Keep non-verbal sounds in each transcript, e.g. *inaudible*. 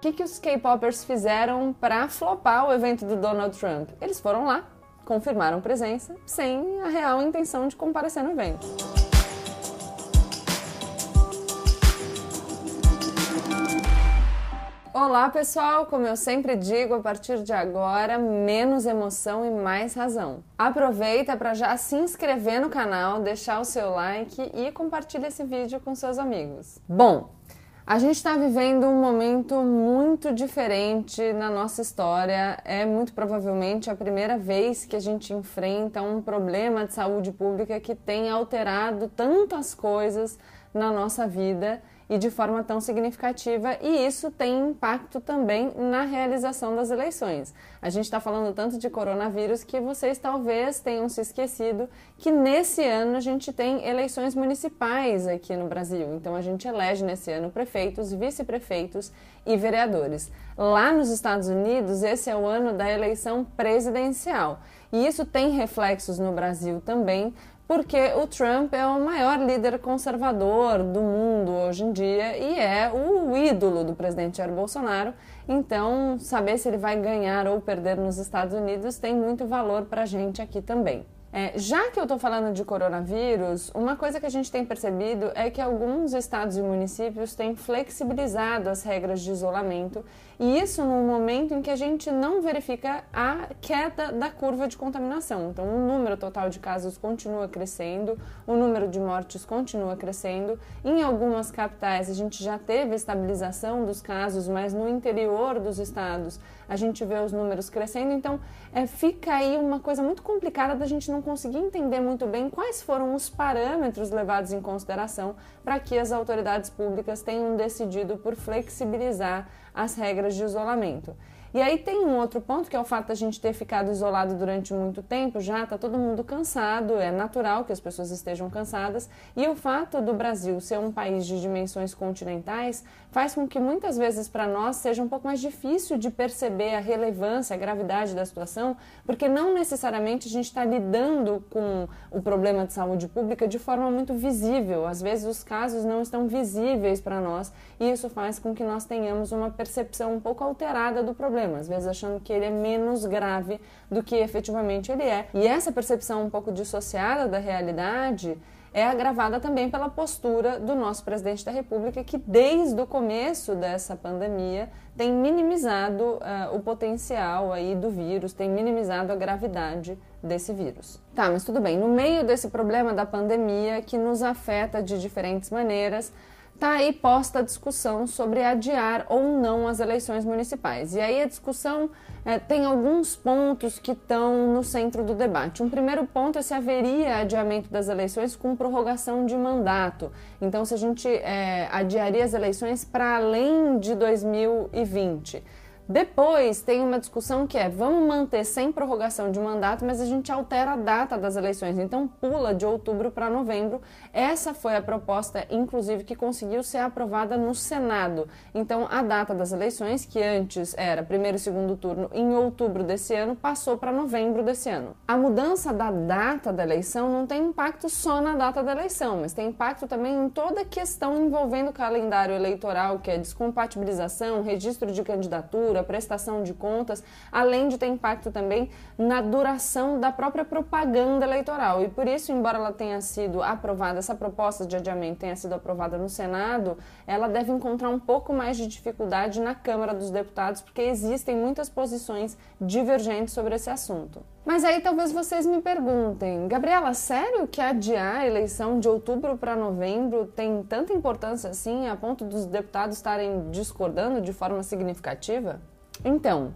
Que, que os K-popers fizeram para flopar o evento do Donald Trump? Eles foram lá, confirmaram presença, sem a real intenção de comparecer no evento. Olá pessoal, como eu sempre digo, a partir de agora, menos emoção e mais razão. Aproveita para já se inscrever no canal, deixar o seu like e compartilha esse vídeo com seus amigos. Bom, a gente está vivendo um momento muito diferente na nossa história. É muito provavelmente a primeira vez que a gente enfrenta um problema de saúde pública que tem alterado tantas coisas na nossa vida e de forma tão significativa, e isso tem impacto também na realização das eleições. A gente está falando tanto de coronavírus que vocês talvez tenham se esquecido que nesse ano a gente tem eleições municipais aqui no Brasil. Então a gente elege nesse ano prefeitos, vice-prefeitos e vereadores. Lá nos Estados Unidos, esse é o ano da eleição presidencial. E isso tem reflexos no Brasil também, porque o Trump é o maior líder conservador do mundo hoje em dia e é o ídolo do presidente Jair Bolsonaro. Então, saber se ele vai ganhar ou perder nos Estados Unidos tem muito valor para a gente aqui também. É, já que eu estou falando de coronavírus, uma coisa que a gente tem percebido é que alguns estados e municípios têm flexibilizado as regras de isolamento, e isso no momento em que a gente não verifica a queda da curva de contaminação. Então, o número total de casos continua crescendo, o número de mortes continua crescendo. Em algumas capitais, a gente já teve estabilização dos casos, mas no interior dos estados, a gente vê os números crescendo. Então, é, fica aí uma coisa muito complicada da gente não não consegui entender muito bem quais foram os parâmetros levados em consideração para que as autoridades públicas tenham decidido por flexibilizar as regras de isolamento. E aí tem um outro ponto que é o fato da gente ter ficado isolado durante muito tempo, já está todo mundo cansado, é natural que as pessoas estejam cansadas, e o fato do Brasil ser um país de dimensões continentais faz com que muitas vezes para nós seja um pouco mais difícil de perceber a relevância, a gravidade da situação, porque não necessariamente a gente está lidando com o problema de saúde pública de forma muito visível. Às vezes os casos não estão visíveis para nós, e isso faz com que nós tenhamos uma percepção um pouco alterada do problema problema, às vezes achando que ele é menos grave do que efetivamente ele é. E essa percepção um pouco dissociada da realidade é agravada também pela postura do nosso presidente da República, que desde o começo dessa pandemia tem minimizado uh, o potencial aí do vírus, tem minimizado a gravidade desse vírus. Tá, mas tudo bem. No meio desse problema da pandemia que nos afeta de diferentes maneiras, Está aí posta a discussão sobre adiar ou não as eleições municipais. E aí a discussão é, tem alguns pontos que estão no centro do debate. Um primeiro ponto é se haveria adiamento das eleições com prorrogação de mandato. Então, se a gente é, adiaria as eleições para além de 2020. Depois tem uma discussão que é: vamos manter sem prorrogação de mandato, mas a gente altera a data das eleições, então pula de outubro para novembro. Essa foi a proposta, inclusive, que conseguiu ser aprovada no Senado. Então, a data das eleições, que antes era primeiro e segundo turno em outubro desse ano, passou para novembro desse ano. A mudança da data da eleição não tem impacto só na data da eleição, mas tem impacto também em toda a questão envolvendo o calendário eleitoral, que é descompatibilização, registro de candidatura prestação de contas, além de ter impacto também na duração da própria propaganda eleitoral. E por isso, embora ela tenha sido aprovada, essa proposta de adiamento tenha sido aprovada no Senado, ela deve encontrar um pouco mais de dificuldade na Câmara dos Deputados, porque existem muitas posições divergentes sobre esse assunto. Mas aí talvez vocês me perguntem, Gabriela, sério que adiar a eleição de outubro para novembro tem tanta importância assim a ponto dos deputados estarem discordando de forma significativa? Então,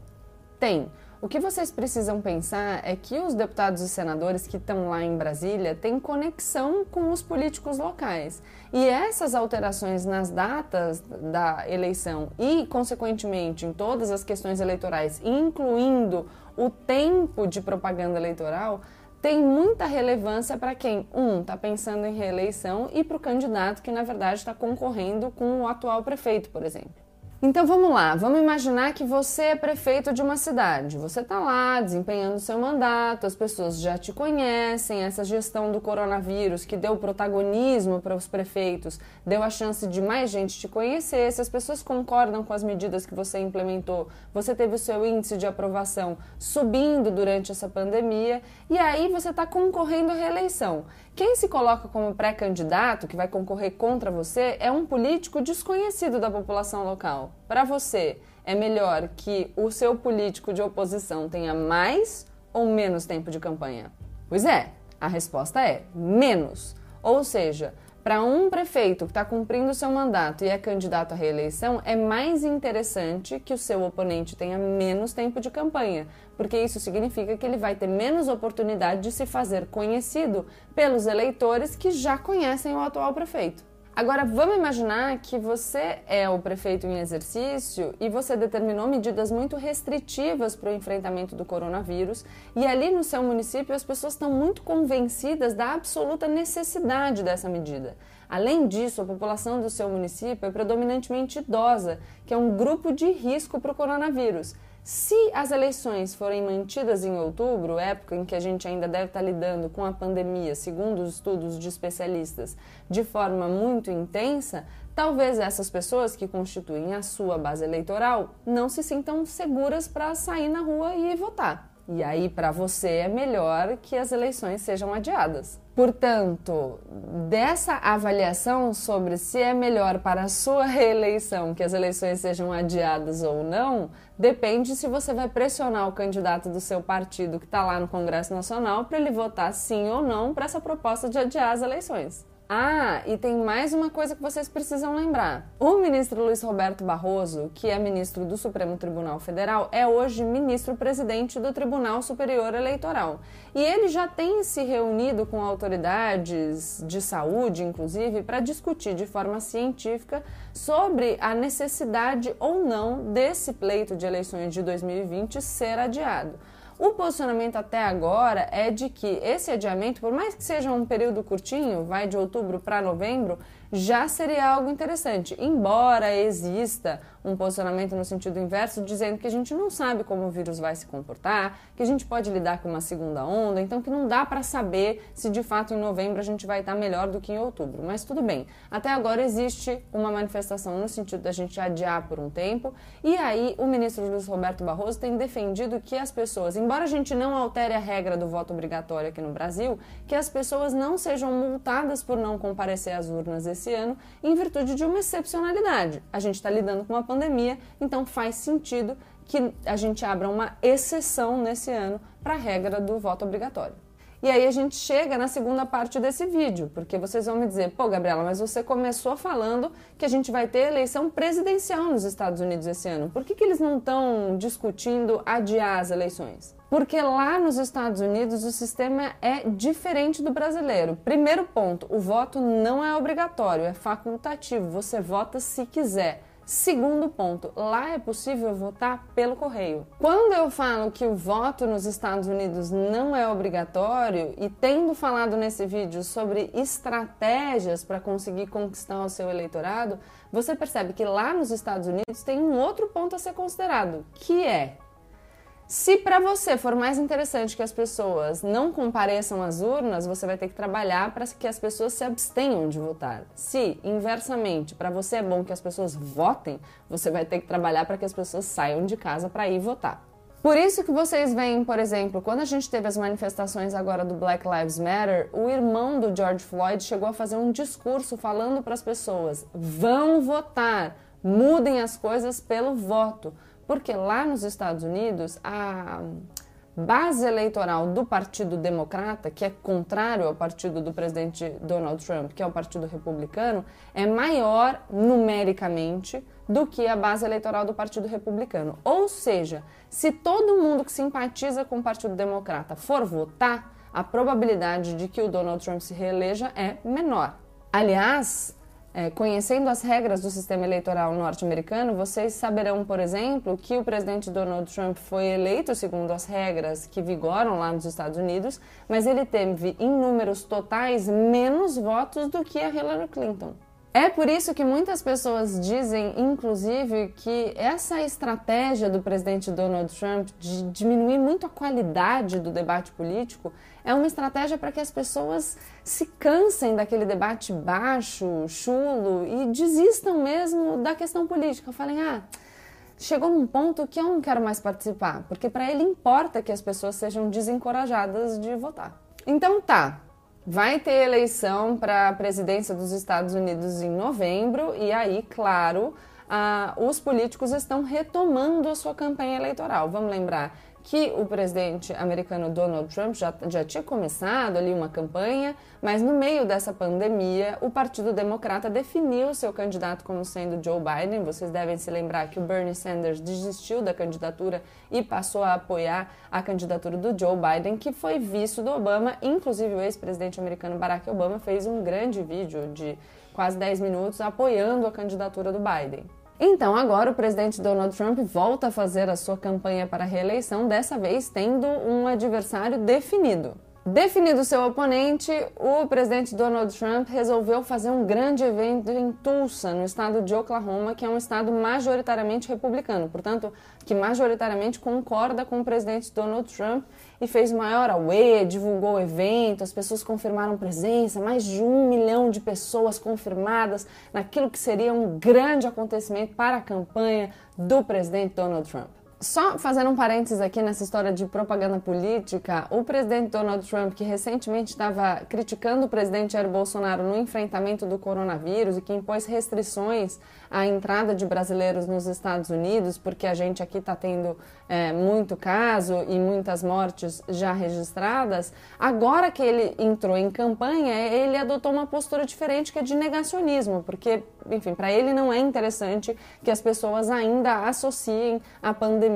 tem. O que vocês precisam pensar é que os deputados e senadores que estão lá em Brasília têm conexão com os políticos locais. E essas alterações nas datas da eleição e, consequentemente, em todas as questões eleitorais, incluindo o tempo de propaganda eleitoral, tem muita relevância para quem, um, está pensando em reeleição e para o candidato que, na verdade, está concorrendo com o atual prefeito, por exemplo. Então vamos lá, vamos imaginar que você é prefeito de uma cidade. Você está lá desempenhando seu mandato, as pessoas já te conhecem, essa gestão do coronavírus que deu protagonismo para os prefeitos, deu a chance de mais gente te conhecer. Se as pessoas concordam com as medidas que você implementou, você teve o seu índice de aprovação subindo durante essa pandemia e aí você está concorrendo à reeleição. Quem se coloca como pré-candidato, que vai concorrer contra você, é um político desconhecido da população local. Para você, é melhor que o seu político de oposição tenha mais ou menos tempo de campanha? Pois é, a resposta é menos. Ou seja, para um prefeito que está cumprindo seu mandato e é candidato à reeleição, é mais interessante que o seu oponente tenha menos tempo de campanha, porque isso significa que ele vai ter menos oportunidade de se fazer conhecido pelos eleitores que já conhecem o atual prefeito. Agora, vamos imaginar que você é o prefeito em exercício e você determinou medidas muito restritivas para o enfrentamento do coronavírus, e ali no seu município as pessoas estão muito convencidas da absoluta necessidade dessa medida. Além disso, a população do seu município é predominantemente idosa, que é um grupo de risco para o coronavírus. Se as eleições forem mantidas em outubro, época em que a gente ainda deve estar lidando com a pandemia, segundo os estudos de especialistas, de forma muito intensa, talvez essas pessoas que constituem a sua base eleitoral não se sintam seguras para sair na rua e votar. E aí, para você, é melhor que as eleições sejam adiadas. Portanto, dessa avaliação sobre se é melhor para a sua *laughs* reeleição que as eleições sejam adiadas ou não, depende se você vai pressionar o candidato do seu partido que está lá no Congresso Nacional para ele votar sim ou não para essa proposta de adiar as eleições. Ah, e tem mais uma coisa que vocês precisam lembrar. O ministro Luiz Roberto Barroso, que é ministro do Supremo Tribunal Federal, é hoje ministro-presidente do Tribunal Superior Eleitoral. E ele já tem se reunido com autoridades de saúde, inclusive, para discutir de forma científica sobre a necessidade ou não desse pleito de eleições de 2020 ser adiado. O posicionamento até agora é de que esse adiamento, por mais que seja um período curtinho, vai de outubro para novembro, já seria algo interessante. Embora exista um posicionamento no sentido inverso, dizendo que a gente não sabe como o vírus vai se comportar, que a gente pode lidar com uma segunda onda, então que não dá para saber se de fato em novembro a gente vai estar melhor do que em outubro. Mas tudo bem. Até agora existe uma manifestação no sentido da gente adiar por um tempo, e aí o ministro Luiz Roberto Barroso tem defendido que as pessoas, embora a gente não altere a regra do voto obrigatório aqui no Brasil, que as pessoas não sejam multadas por não comparecer às urnas esse ano em virtude de uma excepcionalidade. A gente está lidando com uma pandemia, então faz sentido que a gente abra uma exceção nesse ano para a regra do voto obrigatório. E aí a gente chega na segunda parte desse vídeo, porque vocês vão me dizer, pô, Gabriela, mas você começou falando que a gente vai ter eleição presidencial nos Estados Unidos esse ano. Por que, que eles não estão discutindo adiar as eleições? Porque lá nos Estados Unidos o sistema é diferente do brasileiro. Primeiro ponto, o voto não é obrigatório, é facultativo. Você vota se quiser. Segundo ponto, lá é possível votar pelo correio. Quando eu falo que o voto nos Estados Unidos não é obrigatório e tendo falado nesse vídeo sobre estratégias para conseguir conquistar o seu eleitorado, você percebe que lá nos Estados Unidos tem um outro ponto a ser considerado, que é se para você for mais interessante que as pessoas não compareçam às urnas, você vai ter que trabalhar para que as pessoas se abstenham de votar. Se, inversamente, para você é bom que as pessoas votem, você vai ter que trabalhar para que as pessoas saiam de casa para ir votar. Por isso que vocês veem, por exemplo, quando a gente teve as manifestações agora do Black Lives Matter, o irmão do George Floyd chegou a fazer um discurso falando para as pessoas: vão votar, mudem as coisas pelo voto. Porque lá nos Estados Unidos, a base eleitoral do Partido Democrata, que é contrário ao partido do presidente Donald Trump, que é o Partido Republicano, é maior numericamente do que a base eleitoral do Partido Republicano. Ou seja, se todo mundo que simpatiza com o Partido Democrata for votar, a probabilidade de que o Donald Trump se reeleja é menor. Aliás, é, conhecendo as regras do sistema eleitoral norte-americano, vocês saberão, por exemplo, que o presidente Donald Trump foi eleito segundo as regras que vigoram lá nos Estados Unidos, mas ele teve em números totais menos votos do que a Hillary Clinton. É por isso que muitas pessoas dizem, inclusive, que essa estratégia do presidente Donald Trump de diminuir muito a qualidade do debate político é uma estratégia para que as pessoas se cansem daquele debate baixo, chulo e desistam mesmo da questão política. Falem, ah, chegou num ponto que eu não quero mais participar, porque para ele importa que as pessoas sejam desencorajadas de votar. Então tá, Vai ter eleição para a presidência dos Estados Unidos em novembro, e aí, claro, ah, os políticos estão retomando a sua campanha eleitoral. Vamos lembrar que o presidente americano Donald Trump já, já tinha começado ali uma campanha, mas no meio dessa pandemia, o Partido Democrata definiu seu candidato como sendo Joe Biden. Vocês devem se lembrar que o Bernie Sanders desistiu da candidatura e passou a apoiar a candidatura do Joe Biden, que foi visto do Obama. Inclusive, o ex-presidente americano Barack Obama fez um grande vídeo de quase 10 minutos apoiando a candidatura do Biden. Então, agora o presidente Donald Trump volta a fazer a sua campanha para a reeleição, dessa vez tendo um adversário definido. Definido seu oponente, o presidente Donald Trump resolveu fazer um grande evento em Tulsa, no estado de Oklahoma, que é um estado majoritariamente republicano, portanto, que majoritariamente concorda com o presidente Donald Trump e fez maior away, divulgou o evento, as pessoas confirmaram presença, mais de um milhão de pessoas confirmadas naquilo que seria um grande acontecimento para a campanha do presidente Donald Trump. Só fazendo um parênteses aqui nessa história de propaganda política, o presidente Donald Trump, que recentemente estava criticando o presidente Jair Bolsonaro no enfrentamento do coronavírus e que impôs restrições à entrada de brasileiros nos Estados Unidos, porque a gente aqui está tendo é, muito caso e muitas mortes já registradas, agora que ele entrou em campanha, ele adotou uma postura diferente que é de negacionismo, porque, enfim, para ele não é interessante que as pessoas ainda associem a pandemia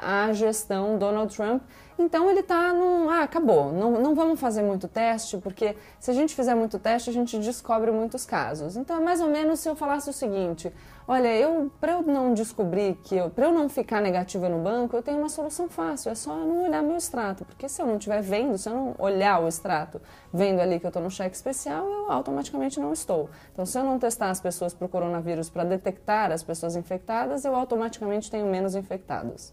à gestão Donald Trump então ele está num. Ah, acabou, não, não vamos fazer muito teste, porque se a gente fizer muito teste, a gente descobre muitos casos. Então é mais ou menos se eu falasse o seguinte: olha, eu para eu não descobrir que eu, para eu não ficar negativa no banco, eu tenho uma solução fácil, é só não olhar meu extrato. Porque se eu não estiver vendo, se eu não olhar o extrato, vendo ali que eu estou no cheque especial, eu automaticamente não estou. Então, se eu não testar as pessoas para o coronavírus para detectar as pessoas infectadas, eu automaticamente tenho menos infectados.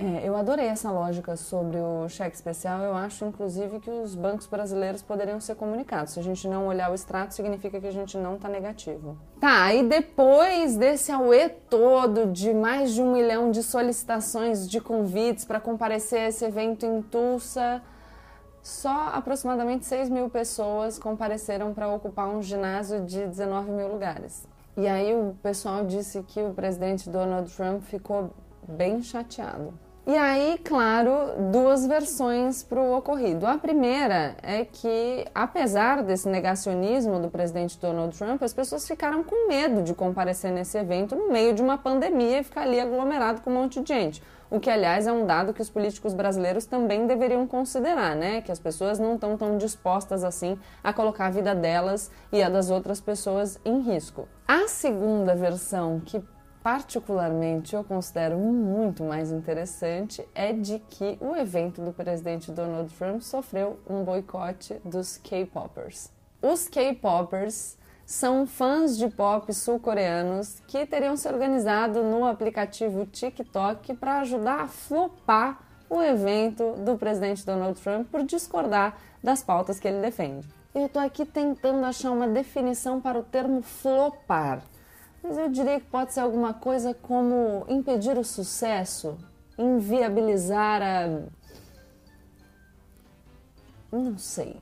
É, eu adorei essa lógica sobre o cheque especial. Eu acho, inclusive, que os bancos brasileiros poderiam ser comunicados. Se a gente não olhar o extrato, significa que a gente não está negativo. Tá, e depois desse auê todo de mais de um milhão de solicitações de convites para comparecer a esse evento em Tulsa, só aproximadamente 6 mil pessoas compareceram para ocupar um ginásio de 19 mil lugares. E aí o pessoal disse que o presidente Donald Trump ficou bem chateado. E aí, claro, duas versões para o ocorrido. A primeira é que, apesar desse negacionismo do presidente Donald Trump, as pessoas ficaram com medo de comparecer nesse evento no meio de uma pandemia e ficar ali aglomerado com um monte de gente. O que, aliás, é um dado que os políticos brasileiros também deveriam considerar, né? Que as pessoas não estão tão dispostas assim a colocar a vida delas e a das outras pessoas em risco. A segunda versão, que particularmente eu considero muito mais interessante é de que o evento do presidente Donald Trump sofreu um boicote dos K-popers. Os K-popers são fãs de pop sul-coreanos que teriam se organizado no aplicativo TikTok para ajudar a flopar o evento do presidente Donald Trump por discordar das pautas que ele defende. Eu estou aqui tentando achar uma definição para o termo flopar. Mas eu diria que pode ser alguma coisa como impedir o sucesso, inviabilizar a. Não sei.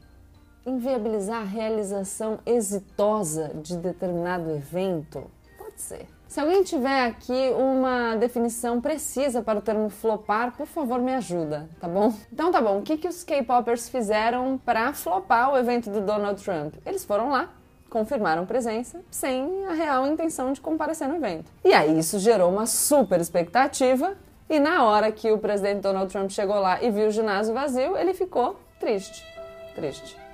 Inviabilizar a realização exitosa de determinado evento? Pode ser. Se alguém tiver aqui uma definição precisa para o termo flopar, por favor me ajuda, tá bom? Então tá bom, o que, que os K-popers fizeram para flopar o evento do Donald Trump? Eles foram lá, confirmaram presença sem a real intenção de comparecer no evento. E aí isso gerou uma super expectativa e na hora que o presidente Donald Trump chegou lá e viu o ginásio vazio, ele ficou triste. Triste.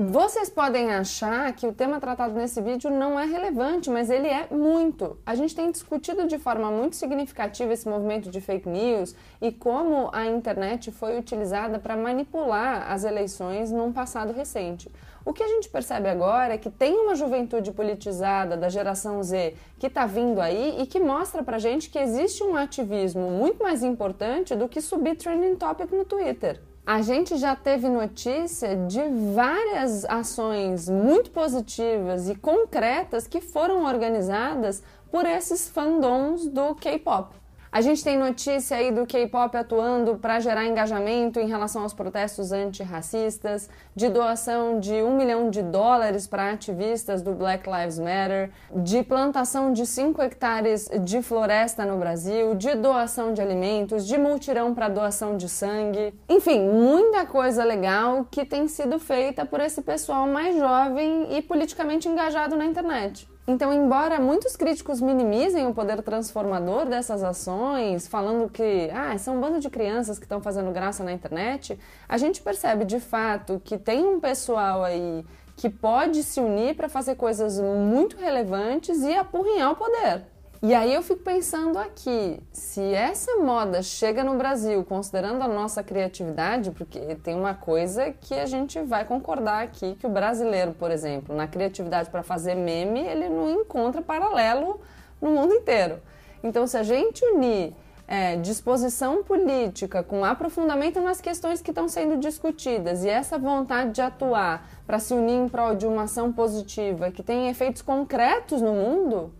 Vocês podem achar que o tema tratado nesse vídeo não é relevante, mas ele é muito. A gente tem discutido de forma muito significativa esse movimento de fake news e como a internet foi utilizada para manipular as eleições num passado recente. O que a gente percebe agora é que tem uma juventude politizada da geração Z que está vindo aí e que mostra pra gente que existe um ativismo muito mais importante do que subir trending topic no Twitter. A gente já teve notícia de várias ações muito positivas e concretas que foram organizadas por esses fandoms do K-pop. A gente tem notícia aí do K-pop atuando para gerar engajamento em relação aos protestos antirracistas, de doação de um milhão de dólares para ativistas do Black Lives Matter, de plantação de 5 hectares de floresta no Brasil, de doação de alimentos, de multirão para doação de sangue. Enfim, muita coisa legal que tem sido feita por esse pessoal mais jovem e politicamente engajado na internet. Então, embora muitos críticos minimizem o poder transformador dessas ações, falando que ah, são um bando de crianças que estão fazendo graça na internet, a gente percebe de fato que tem um pessoal aí que pode se unir para fazer coisas muito relevantes e apurrinhar o poder. E aí eu fico pensando aqui, se essa moda chega no Brasil, considerando a nossa criatividade, porque tem uma coisa que a gente vai concordar aqui, que o brasileiro, por exemplo, na criatividade para fazer meme, ele não encontra paralelo no mundo inteiro. Então, se a gente unir é, disposição política com aprofundamento nas questões que estão sendo discutidas e essa vontade de atuar para se unir em prol de uma ação positiva que tem efeitos concretos no mundo,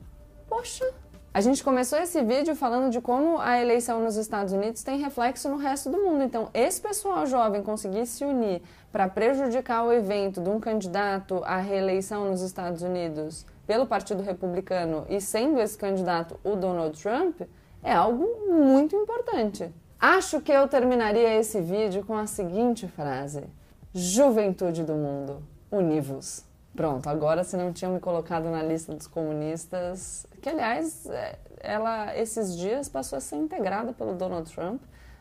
poxa, a gente começou esse vídeo falando de como a eleição nos Estados Unidos tem reflexo no resto do mundo. Então, esse pessoal jovem conseguir se unir para prejudicar o evento de um candidato à reeleição nos Estados Unidos pelo Partido Republicano e sendo esse candidato o Donald Trump é algo muito importante. Acho que eu terminaria esse vídeo com a seguinte frase: Juventude do mundo, univos. Pronto, agora se não tinham me colocado na lista dos comunistas, que aliás, é, ela esses dias passou a ser integrada pelo Donald Trump,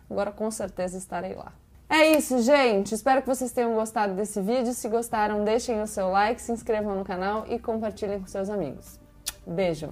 agora com certeza estarei lá. É isso, gente. Espero que vocês tenham gostado desse vídeo. Se gostaram, deixem o seu like, se inscrevam no canal e compartilhem com seus amigos. Beijo!